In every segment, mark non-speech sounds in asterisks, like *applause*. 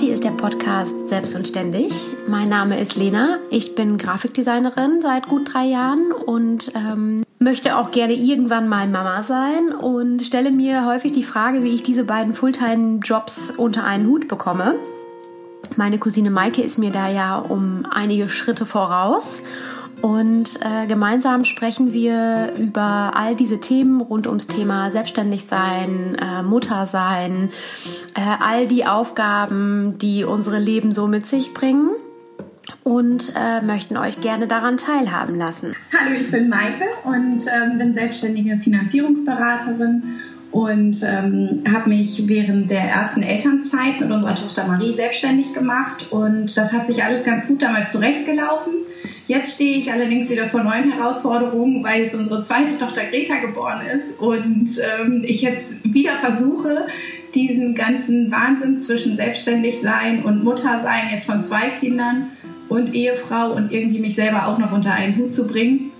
Hier ist der Podcast Selbst und Ständig. Mein Name ist Lena. Ich bin Grafikdesignerin seit gut drei Jahren und ähm, möchte auch gerne irgendwann mal Mama sein und stelle mir häufig die Frage, wie ich diese beiden Fulltime-Jobs unter einen Hut bekomme. Meine Cousine Maike ist mir da ja um einige Schritte voraus und äh, gemeinsam sprechen wir über all diese Themen rund ums Thema Selbstständigsein, äh, Muttersein, äh, all die Aufgaben, die unsere Leben so mit sich bringen und äh, möchten euch gerne daran teilhaben lassen. Hallo, ich bin Maike und ähm, bin selbstständige Finanzierungsberaterin und ähm, habe mich während der ersten Elternzeit mit unserer Tochter Marie selbstständig gemacht und das hat sich alles ganz gut damals zurechtgelaufen. Jetzt stehe ich allerdings wieder vor neuen Herausforderungen, weil jetzt unsere zweite Tochter Greta geboren ist und ähm, ich jetzt wieder versuche, diesen ganzen Wahnsinn zwischen selbstständig sein und Mutter sein jetzt von zwei Kindern und Ehefrau und irgendwie mich selber auch noch unter einen Hut zu bringen.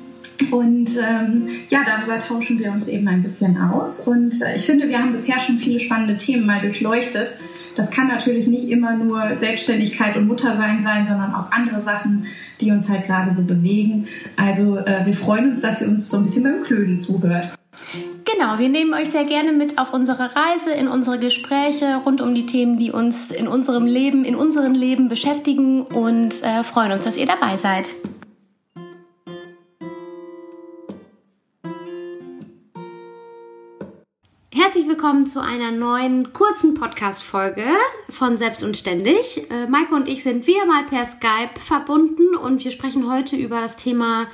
Und ähm, ja, darüber tauschen wir uns eben ein bisschen aus. Und äh, ich finde, wir haben bisher schon viele spannende Themen mal durchleuchtet. Das kann natürlich nicht immer nur Selbstständigkeit und Muttersein sein, sondern auch andere Sachen, die uns halt gerade so bewegen. Also äh, wir freuen uns, dass ihr uns so ein bisschen beim Klöden zuhört. Genau, wir nehmen euch sehr gerne mit auf unsere Reise, in unsere Gespräche rund um die Themen, die uns in unserem Leben, in unserem Leben beschäftigen und äh, freuen uns, dass ihr dabei seid. Willkommen zu einer neuen kurzen Podcast-Folge von Selbst und Ständig. Äh, Maike und ich sind wieder mal per Skype verbunden und wir sprechen heute über das Thema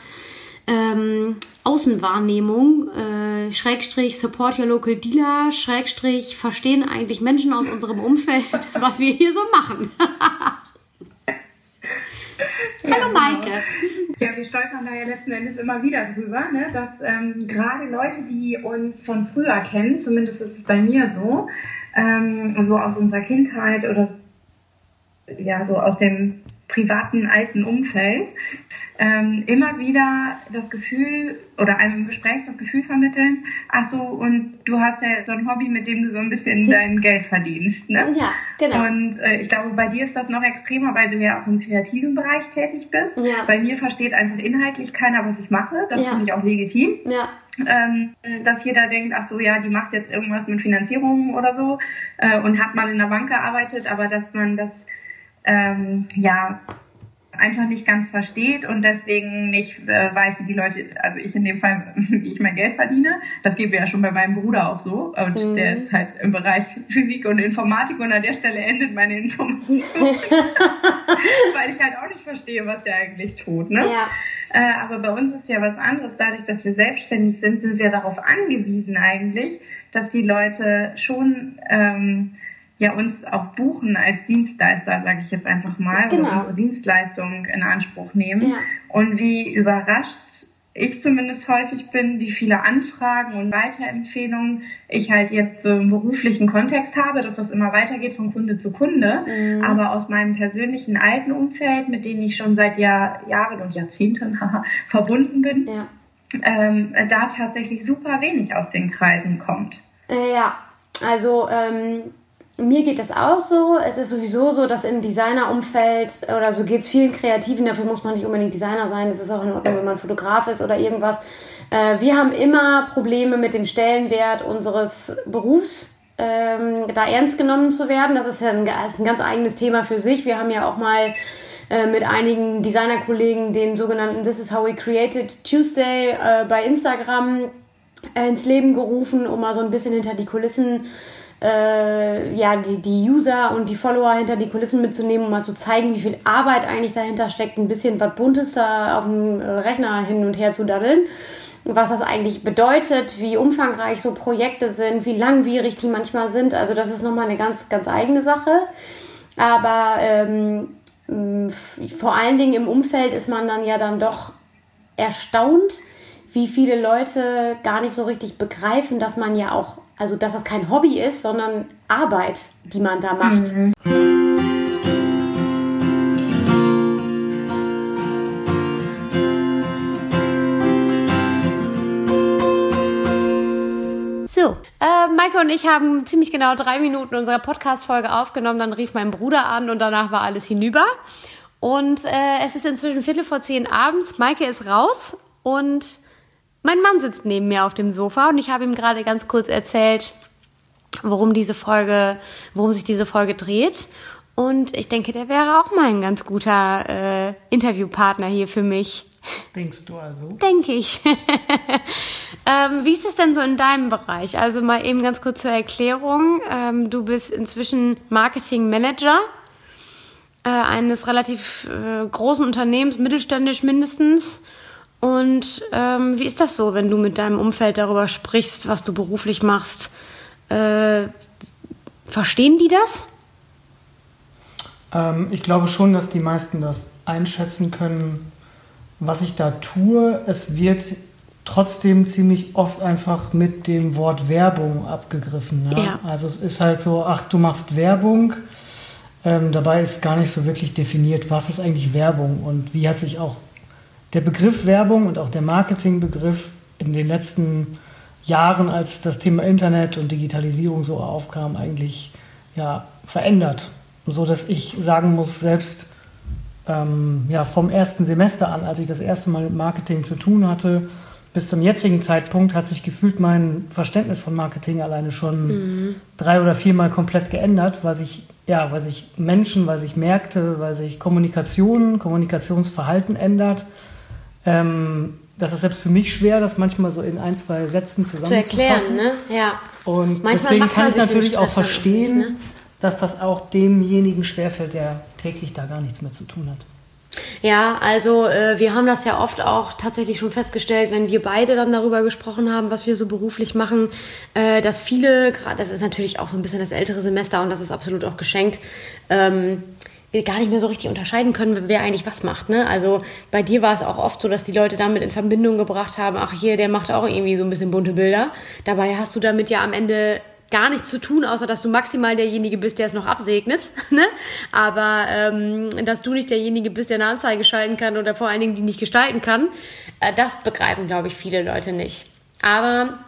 ähm, Außenwahrnehmung, äh, Schrägstrich Support Your Local Dealer, Schrägstrich verstehen eigentlich Menschen aus unserem Umfeld, *laughs* was wir hier so machen. *laughs* Hallo Maike. Ja, wir stolpern da ja letzten Endes immer wieder drüber, ne? dass ähm, gerade Leute, die uns von früher kennen, zumindest ist es bei mir so, ähm, so aus unserer Kindheit oder ja, so aus dem privaten alten Umfeld, ähm, immer wieder das Gefühl oder einem im Gespräch das Gefühl vermitteln, ach so, und du hast ja so ein Hobby, mit dem du so ein bisschen dein Geld verdienst. Ne? Ja, genau. Und äh, ich glaube, bei dir ist das noch extremer, weil du ja auch im kreativen Bereich tätig bist. Ja. Bei mir versteht einfach inhaltlich keiner, was ich mache. Das Ja. finde ich auch legitim. Ja, Ähm, dass jeder denkt, ach so, ja, die macht jetzt irgendwas mit Finanzierung oder so äh, und hat mal in der Bank gearbeitet, aber dass man das ähm, ja einfach nicht ganz versteht und deswegen nicht äh, weiß, wie die Leute, also ich in dem Fall, *laughs* wie ich mein Geld verdiene. Das geht mir ja schon bei meinem Bruder auch so. Und Mhm. der ist halt im Bereich Physik und Informatik und an der Stelle endet meine Information. *laughs* *laughs* Weil ich halt auch nicht verstehe, was der eigentlich tut. Ne? ja, Äh, aber bei uns ist ja was anderes. Dadurch, dass wir selbstständig sind, sind wir darauf angewiesen eigentlich, dass die Leute schon ähm, ja uns auch buchen als Dienstleister, sage ich jetzt einfach mal, Genau. oder unsere Dienstleistung in Anspruch nehmen. Ja. Und wie überrascht ich zumindest häufig bin, wie viele Anfragen und Weiterempfehlungen ich halt jetzt so im beruflichen Kontext habe, dass das immer weitergeht von Kunde zu Kunde. Mhm. Aber aus meinem persönlichen alten Umfeld, mit dem ich schon seit Jahr, Jahren und Jahrzehnten *laughs* verbunden bin, ja. ähm, da tatsächlich super wenig aus den Kreisen kommt. Äh, ja, also ähm, mir geht das auch so. Es ist sowieso so, dass im Designerumfeld oder so geht es vielen Kreativen, dafür muss man nicht unbedingt Designer sein, es ist auch in Ordnung, wenn man Fotograf ist oder irgendwas. Äh, wir haben immer Probleme mit dem Stellenwert unseres Berufs. Ähm, da ernst genommen zu werden, das ist ja ein, ist ein ganz eigenes Thema für sich. Wir haben ja auch mal äh, mit einigen Designerkollegen den sogenannten This is how we created Tuesday äh, bei Instagram ins Leben gerufen, um mal so ein bisschen hinter die Kulissen, äh, ja, die, die User und die Follower hinter die Kulissen mitzunehmen, um mal zu zeigen, wie viel Arbeit eigentlich dahinter steckt, ein bisschen was Buntes da auf dem äh, Rechner hin und her zu daddeln. Was das eigentlich bedeutet, wie umfangreich so Projekte sind, wie langwierig die manchmal sind. Also das ist nochmal eine ganz, ganz eigene Sache. Aber ähm, vor allen Dingen im Umfeld ist man dann ja dann doch erstaunt, wie viele Leute gar nicht so richtig begreifen, dass man ja auch, also dass das kein Hobby ist, sondern Arbeit, die man da macht. So, äh, Maike und ich haben ziemlich genau drei Minuten unserer Podcast-Folge aufgenommen. Dann rief mein Bruder an und danach war alles hinüber. Und äh, es ist inzwischen Viertel vor zehn abends. Maike ist raus und mein Mann sitzt neben mir auf dem Sofa und ich habe ihm gerade ganz kurz erzählt, worum diese Folge, worum sich diese Folge dreht. Und ich denke, der wäre auch mal ein ganz guter äh, Interviewpartner hier für mich. Denkst du also? Denke ich. *laughs* ähm, wie ist es denn so in deinem Bereich? Also mal eben ganz kurz zur Erklärung. Ähm, du bist inzwischen Marketing Manager äh, eines relativ äh, großen Unternehmens, mittelständisch mindestens. Und ähm, wie ist das so, wenn du mit deinem Umfeld darüber sprichst, was du beruflich machst? Äh, verstehen die das? Ähm, ich glaube schon, dass die meisten das einschätzen können, was ich da tue. Es wird trotzdem ziemlich oft einfach mit dem Wort Werbung abgegriffen. Ne? Ja. Also es ist halt so, ach, du machst Werbung. Ähm, dabei ist gar nicht so wirklich definiert, was ist eigentlich Werbung und wie hat sich auch der Begriff Werbung und auch der Marketingbegriff in den letzten Jahren, als das Thema Internet und Digitalisierung so aufkam, eigentlich ja, verändert so dass ich sagen muss, selbst ähm, ja, vom ersten Semester an, als ich das erste Mal mit Marketing zu tun hatte, bis zum jetzigen Zeitpunkt hat sich gefühlt mein Verständnis von Marketing alleine schon mhm. drei oder viermal komplett geändert, weil sich, ja, weil sich Menschen, weil sich Märkte, weil sich Kommunikation, Kommunikationsverhalten ändert. Ähm, das ist selbst für mich schwer, das manchmal so in ein, zwei Sätzen zusammenzufassen. Zu erklären, ne? Ja. Und manchmal deswegen kann ich natürlich auch verstehen, nicht, ne? dass das auch demjenigen schwerfällt, der täglich da gar nichts mehr zu tun hat. Ja, also äh, wir haben das ja oft auch tatsächlich schon festgestellt, wenn wir beide dann darüber gesprochen haben, was wir so beruflich machen, äh, dass viele, gerade das ist natürlich auch so ein bisschen das ältere Semester und das ist absolut auch geschenkt, ähm, gar nicht mehr so richtig unterscheiden können, wer eigentlich was macht. Ne? Also bei dir war es auch oft so, dass die Leute damit in Verbindung gebracht haben, ach hier, der macht auch irgendwie so ein bisschen bunte Bilder. Dabei hast du damit ja am Ende gar nichts zu tun, außer dass du maximal derjenige bist, der es noch absegnet. *laughs* Ne? Aber ähm, dass du nicht derjenige bist, der eine Anzeige schalten kann oder vor allen Dingen die nicht gestalten kann, äh, das begreifen, glaube ich, viele Leute nicht. Aber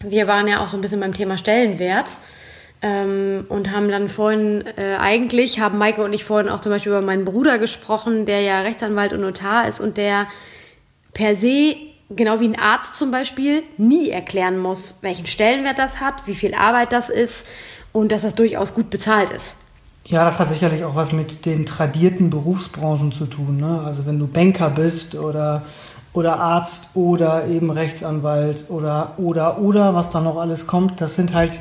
wir waren ja auch so ein bisschen beim Thema Stellenwert. Ähm, und haben dann vorhin, äh, eigentlich haben Maike und ich vorhin auch zum Beispiel über meinen Bruder gesprochen, der ja Rechtsanwalt und Notar ist und der per se genau wie ein Arzt zum Beispiel, nie erklären muss, welchen Stellenwert das hat, wie viel Arbeit das ist und dass das durchaus gut bezahlt ist. Ja, das hat sicherlich auch was mit den tradierten Berufsbranchen zu tun. Ne? Also wenn du Banker bist oder, oder Arzt oder eben Rechtsanwalt oder oder oder was da noch alles kommt, das sind halt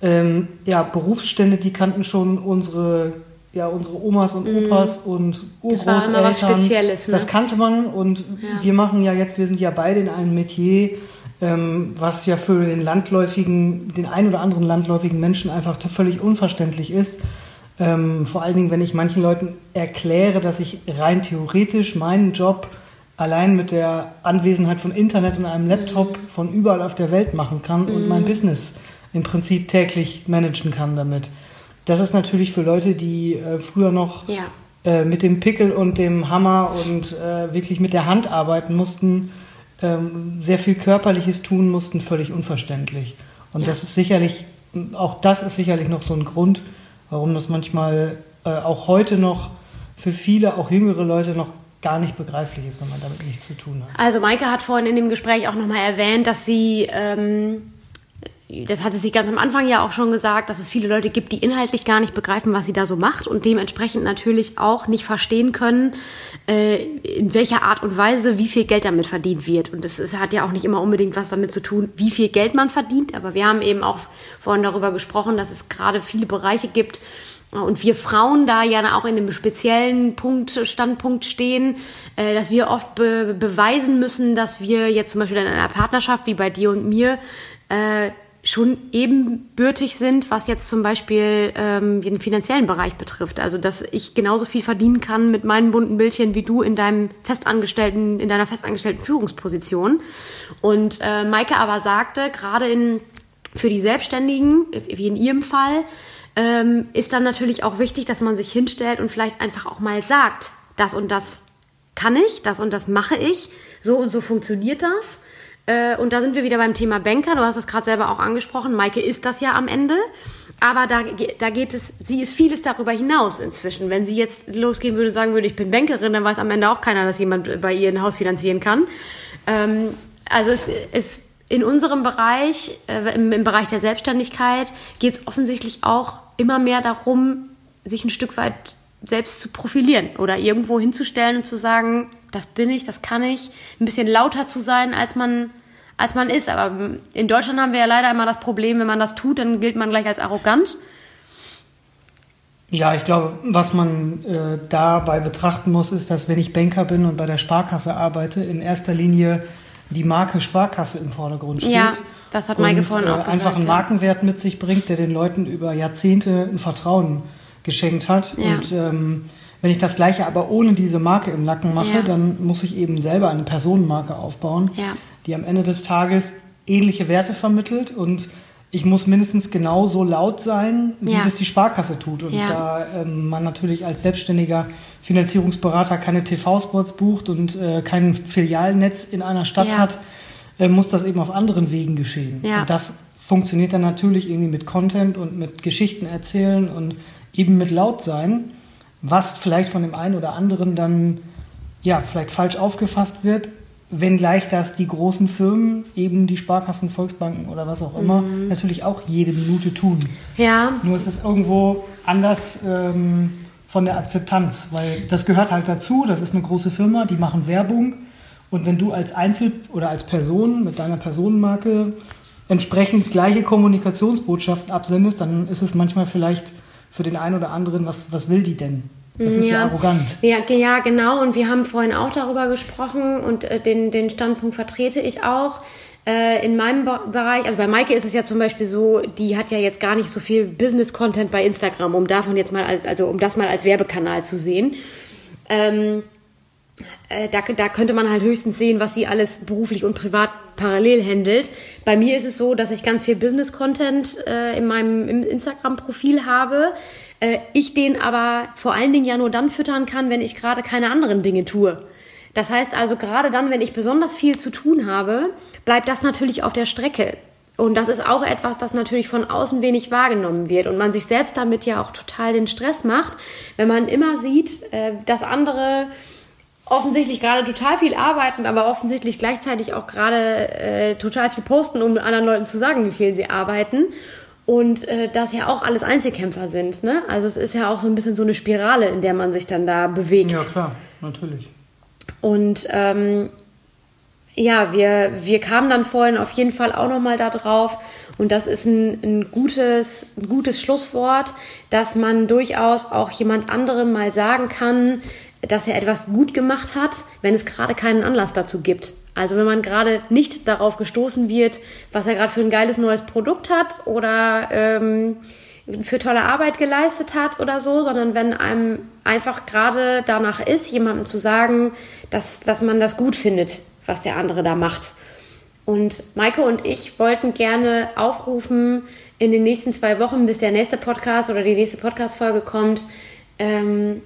ähm, ja, Berufsstände, die kannten schon unsere ja, unsere Omas und mhm. Opas mm. und Urgroßeltern. Das war immer was Spezielles, ne? Das kannte man und ja. wir machen ja jetzt, wir sind ja beide in einem Metier, ähm, was ja für den landläufigen, den ein oder anderen landläufigen Menschen einfach völlig unverständlich ist. Ähm, vor allen Dingen, wenn ich manchen Leuten erkläre, dass ich rein theoretisch meinen Job allein mit der Anwesenheit von Internet und einem Laptop mhm. von überall auf der Welt machen kann mhm. und mein Business im Prinzip täglich managen kann damit. Das ist natürlich für Leute, die äh, früher noch ja. äh, mit dem Pickel und dem Hammer und äh, wirklich mit der Hand arbeiten mussten, ähm, sehr viel Körperliches tun mussten, völlig unverständlich. Und ja. das ist sicherlich, auch das ist sicherlich noch so ein Grund, warum das manchmal äh, auch heute noch für viele, auch jüngere Leute noch gar nicht begreiflich ist, wenn man damit nichts zu tun hat. Also Maike hat vorhin in dem Gespräch auch nochmal erwähnt, dass sie ähm, das hatte sie ganz am Anfang ja auch schon gesagt, dass es viele Leute gibt, die inhaltlich gar nicht begreifen, was sie da so macht und dementsprechend natürlich auch nicht verstehen können, äh, in welcher Art und Weise wie viel Geld damit verdient wird. Und es hat ja auch nicht immer unbedingt was damit zu tun, wie viel Geld man verdient. Aber wir haben eben auch vorhin darüber gesprochen, dass es gerade viele Bereiche gibt, und wir Frauen da ja auch in einem speziellen Punkt, Standpunkt stehen, äh, dass wir oft be beweisen müssen, dass wir jetzt zum Beispiel in einer Partnerschaft wie bei dir und mir äh, schon ebenbürtig sind, was jetzt zum Beispiel ähm, den finanziellen Bereich betrifft. Also dass ich genauso viel verdienen kann mit meinen bunten Bildchen wie du in deinem festangestellten, in deiner festangestellten Führungsposition. Und äh, Maike aber sagte, gerade in für die Selbstständigen, wie in ihrem Fall, ähm, ist dann natürlich auch wichtig, dass man sich hinstellt und vielleicht einfach auch mal sagt, das und das kann ich, das und das mache ich, so und so funktioniert das Äh, und da sind wir wieder beim Thema Banker. Du hast es gerade selber auch angesprochen. Maike ist das ja am Ende. Aber da, da geht es, sie ist vieles darüber hinaus inzwischen. Wenn sie jetzt losgehen würde, sagen würde, ich bin Bankerin, dann weiß am Ende auch keiner, dass jemand bei ihr ein Haus finanzieren kann. Ähm, also es ist in unserem Bereich, äh, im, im Bereich der Selbstständigkeit, geht es offensichtlich auch immer mehr darum, sich ein Stück weit selbst zu profilieren oder irgendwo hinzustellen und zu sagen, das bin ich, das kann ich, ein bisschen lauter zu sein, als man als man ist. Aber in Deutschland haben wir ja leider immer das Problem, wenn man das tut, dann gilt man gleich als arrogant. Ja, ich glaube, was man äh, dabei betrachten muss, ist, dass wenn ich Banker bin und bei der Sparkasse arbeite, in erster Linie die Marke Sparkasse im Vordergrund steht. Ja, das hat Maike vorhin auch gesagt. Einfach einen Markenwert mit sich bringt, der den Leuten über Jahrzehnte ein Vertrauen geschenkt hat. Ja. Und ähm, wenn ich das Gleiche aber ohne diese Marke im Nacken mache, ja. dann muss ich eben selber eine Personenmarke aufbauen, ja. Die am Ende des Tages ähnliche Werte vermittelt und ich muss mindestens genauso laut sein, wie ja. das die Sparkasse tut. Und ja. da ähm, man natürlich als selbstständiger Finanzierungsberater keine TV-Spots bucht und äh, kein Filialnetz in einer Stadt ja. hat, äh, muss das eben auf anderen Wegen geschehen. Und das funktioniert dann natürlich irgendwie mit Content und mit Geschichten erzählen und eben mit laut sein, was vielleicht von dem einen oder anderen dann ja vielleicht falsch aufgefasst wird, Wenngleich das die großen Firmen, eben die Sparkassen, Volksbanken oder was auch immer, mhm. natürlich auch jede Minute tun. Ja. Nur ist es irgendwo anders ähm, von der Akzeptanz, weil das gehört halt dazu. Das ist eine große Firma, die machen Werbung. Und wenn du als Einzel- oder als Person mit deiner Personenmarke entsprechend gleiche Kommunikationsbotschaften absendest, dann ist es manchmal vielleicht für den einen oder anderen, was, was will die denn? Das ist ja, ja arrogant. Ja, ja, genau. Und wir haben vorhin auch darüber gesprochen und äh, den, den Standpunkt vertrete ich auch. Äh, in meinem Be Bereich, also bei Maike ist es ja zum Beispiel so, die hat ja jetzt gar nicht so viel Business-Content bei Instagram, um davon jetzt mal, als, also um das mal als Werbekanal zu sehen. Ähm, äh, da, da könnte man halt höchstens sehen, was sie alles beruflich und privat parallel handelt. Bei mir ist es so, dass ich ganz viel Business-Content äh, in meinem Instagram-Profil habe äh, ich den aber vor allen Dingen ja nur dann füttern kann, wenn ich gerade keine anderen Dinge tue. Das heißt also, gerade dann, wenn ich besonders viel zu tun habe, bleibt das natürlich auf der Strecke. Und das ist auch etwas, das natürlich von außen wenig wahrgenommen wird und man sich selbst damit ja auch total den Stress macht, wenn man immer sieht, äh, dass andere offensichtlich gerade total viel arbeiten, aber offensichtlich gleichzeitig auch gerade äh, total viel posten, um anderen Leuten zu sagen, wie viel sie arbeiten und äh, das ja auch alles Einzelkämpfer sind. Ne? Also es ist ja auch so ein bisschen so eine Spirale, in der man sich dann da bewegt. Ja, klar, natürlich. Und ähm, ja, wir, wir kamen dann vorhin auf jeden Fall auch nochmal da drauf. Und das ist ein, ein, gutes, ein gutes Schlusswort, dass man durchaus auch jemand anderem mal sagen kann, dass er etwas gut gemacht hat, wenn es gerade keinen Anlass dazu gibt. Also wenn man gerade nicht darauf gestoßen wird, was er gerade für ein geiles neues Produkt hat oder ähm, für tolle Arbeit geleistet hat oder so, sondern wenn einem einfach gerade danach ist, jemandem zu sagen, dass, dass man das gut findet, was der andere da macht. Und Maike und ich wollten gerne aufrufen, in den nächsten zwei Wochen, bis der nächste Podcast oder die nächste Podcast-Folge kommt, ähm,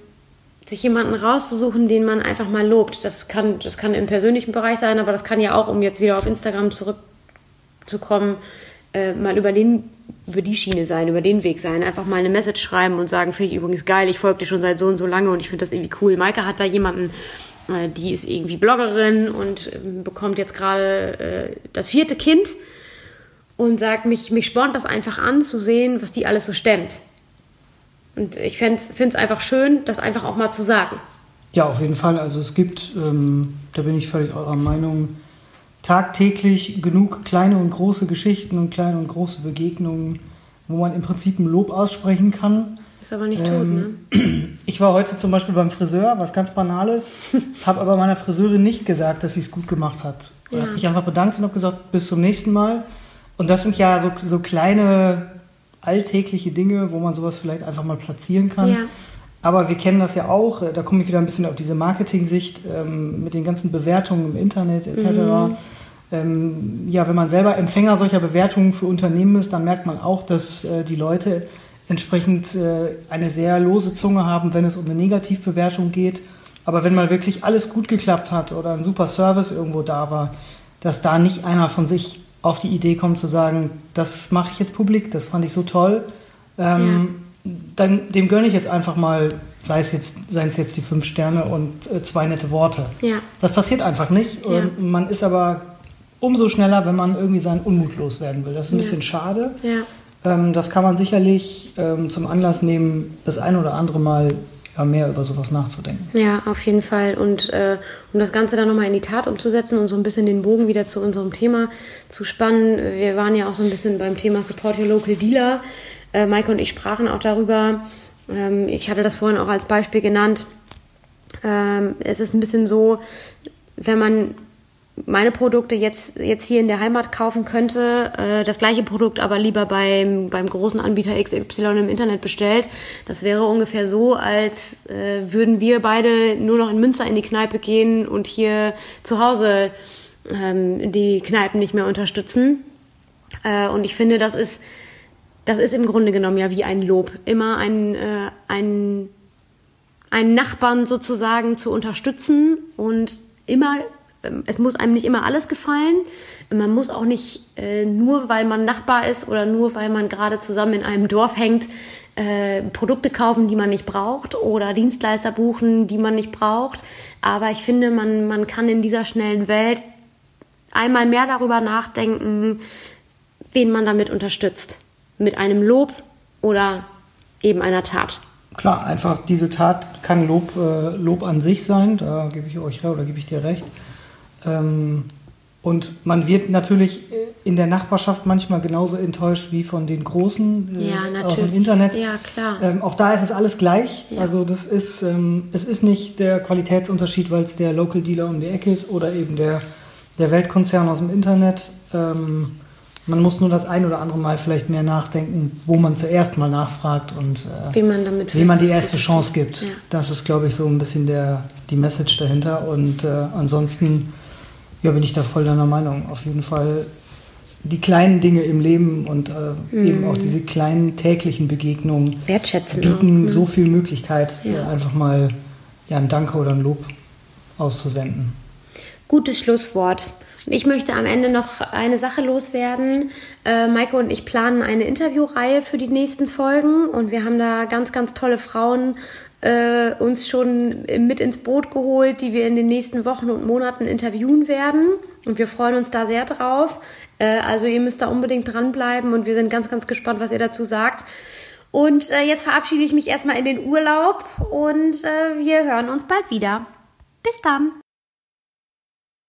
sich jemanden rauszusuchen, den man einfach mal lobt. Das kann, das kann im persönlichen Bereich sein, aber das kann ja auch, um jetzt wieder auf Instagram zurückzukommen, äh, mal über den über die Schiene sein, über den Weg sein, einfach mal eine Message schreiben und sagen, finde ich übrigens geil, ich folge dir schon seit so und so lange und ich finde das irgendwie cool. Maike hat da jemanden, äh, die ist irgendwie Bloggerin und äh, bekommt jetzt gerade äh, das vierte Kind und sagt, mich, mich spornt das einfach an zu sehen, was die alles so stemmt. Und ich finde es einfach schön, das einfach auch mal zu sagen. Ja, auf jeden Fall. Also es gibt, ähm, da bin ich völlig eurer Meinung, tagtäglich genug kleine und große Geschichten und kleine und große Begegnungen, wo man im Prinzip ein Lob aussprechen kann. Ist aber nicht ähm, tot, ne? *clears throat* Ich war heute zum Beispiel beim Friseur, was ganz Banales, *laughs* habe aber meiner Friseurin nicht gesagt, dass sie es gut gemacht hat. Ich ja. habe mich einfach bedankt und habe gesagt, bis zum nächsten Mal. Und das sind ja so, so kleine alltägliche Dinge, wo man sowas vielleicht einfach mal platzieren kann. Ja. Aber wir kennen das ja auch, äh, da komme ich wieder ein bisschen auf diese Marketing-Sicht ähm, mit den ganzen Bewertungen im Internet etc. Mhm. Ähm, ja, wenn man selber Empfänger solcher Bewertungen für Unternehmen ist, dann merkt man auch, dass äh, die Leute entsprechend äh, eine sehr lose Zunge haben, wenn es um eine Negativbewertung geht. Aber wenn mal wirklich alles gut geklappt hat oder ein super Service irgendwo da war, dass da nicht einer von sich auf die Idee kommt zu sagen, das mache ich jetzt publik, das fand ich so toll. Ähm, ja. dann, dem gönne ich jetzt einfach mal, sei es jetzt, seien es jetzt die fünf Sterne und äh, zwei nette Worte. Ja. Das passiert einfach nicht. Ja. Und man ist aber umso schneller, wenn man irgendwie seinen Unmut loswerden will. Das ist ein bisschen schade. Ähm, das kann man sicherlich ähm, zum Anlass nehmen, das ein oder andere Mal ja, mehr über sowas nachzudenken. Ja, auf jeden Fall. Und äh, um das Ganze dann nochmal in die Tat umzusetzen und so ein bisschen den Bogen wieder zu unserem Thema zu spannen. Wir waren ja auch so ein bisschen beim Thema Support Your Local Dealer. Äh, Maike und ich sprachen auch darüber. Ähm, ich hatte das vorhin auch als Beispiel genannt. Ähm, es ist ein bisschen so, wenn man meine Produkte jetzt, jetzt hier in der Heimat kaufen könnte, äh, das gleiche Produkt aber lieber beim, beim großen Anbieter XY im Internet bestellt. Das wäre ungefähr so, als äh, würden wir beide nur noch in Münster in die Kneipe gehen und hier zu Hause ähm, die Kneipen nicht mehr unterstützen. Äh, und ich finde, das ist, das ist im Grunde genommen ja wie ein Lob. Immer ein, äh, ein, einen Nachbarn sozusagen zu unterstützen und immer es muss einem nicht immer alles gefallen. Man muss auch nicht äh, nur, weil man Nachbar ist oder nur, weil man gerade zusammen in einem Dorf hängt, äh, Produkte kaufen, die man nicht braucht oder Dienstleister buchen, die man nicht braucht. Aber ich finde, man, man kann in dieser schnellen Welt einmal mehr darüber nachdenken, wen man damit unterstützt. Mit einem Lob oder eben einer Tat. Klar, einfach diese Tat kann Lob, äh, Lob an sich sein, da gebe ich euch oder gebe ich dir recht. Ähm, und man wird natürlich in der Nachbarschaft manchmal genauso enttäuscht wie von den Großen äh, ja, aus dem Internet. Ja, klar. Ähm, auch da ist es alles gleich. Ja. Also das ist, ähm, es ist nicht der Qualitätsunterschied, weil es der Local Dealer um die Ecke ist oder eben der, der Weltkonzern aus dem Internet. Ähm, man muss nur das ein oder andere Mal vielleicht mehr nachdenken, wo man zuerst mal nachfragt und äh, wie man damit wie man die erste Chance gibt. Ja. Das ist, glaube ich, so ein bisschen der, die Message dahinter. Und äh, ansonsten ja, bin ich da voll deiner Meinung. Auf jeden Fall die kleinen Dinge im Leben und äh, mm. eben auch diese kleinen täglichen Begegnungen Wertschätzen bieten auch, ne? so viel Möglichkeit, ja. einfach mal ja, ein Danke oder ein Lob auszusenden. Gutes Schlusswort. Ich möchte am Ende noch eine Sache loswerden. Äh, Maike und ich planen eine Interviewreihe für die nächsten Folgen und wir haben da ganz, ganz tolle Frauen äh, uns schon mit ins Boot geholt, die wir in den nächsten Wochen und Monaten interviewen werden. Und wir freuen uns da sehr drauf. Äh, also ihr müsst da unbedingt dranbleiben und wir sind ganz, ganz gespannt, was ihr dazu sagt. Und äh, jetzt verabschiede ich mich erstmal in den Urlaub und äh, wir hören uns bald wieder. Bis dann.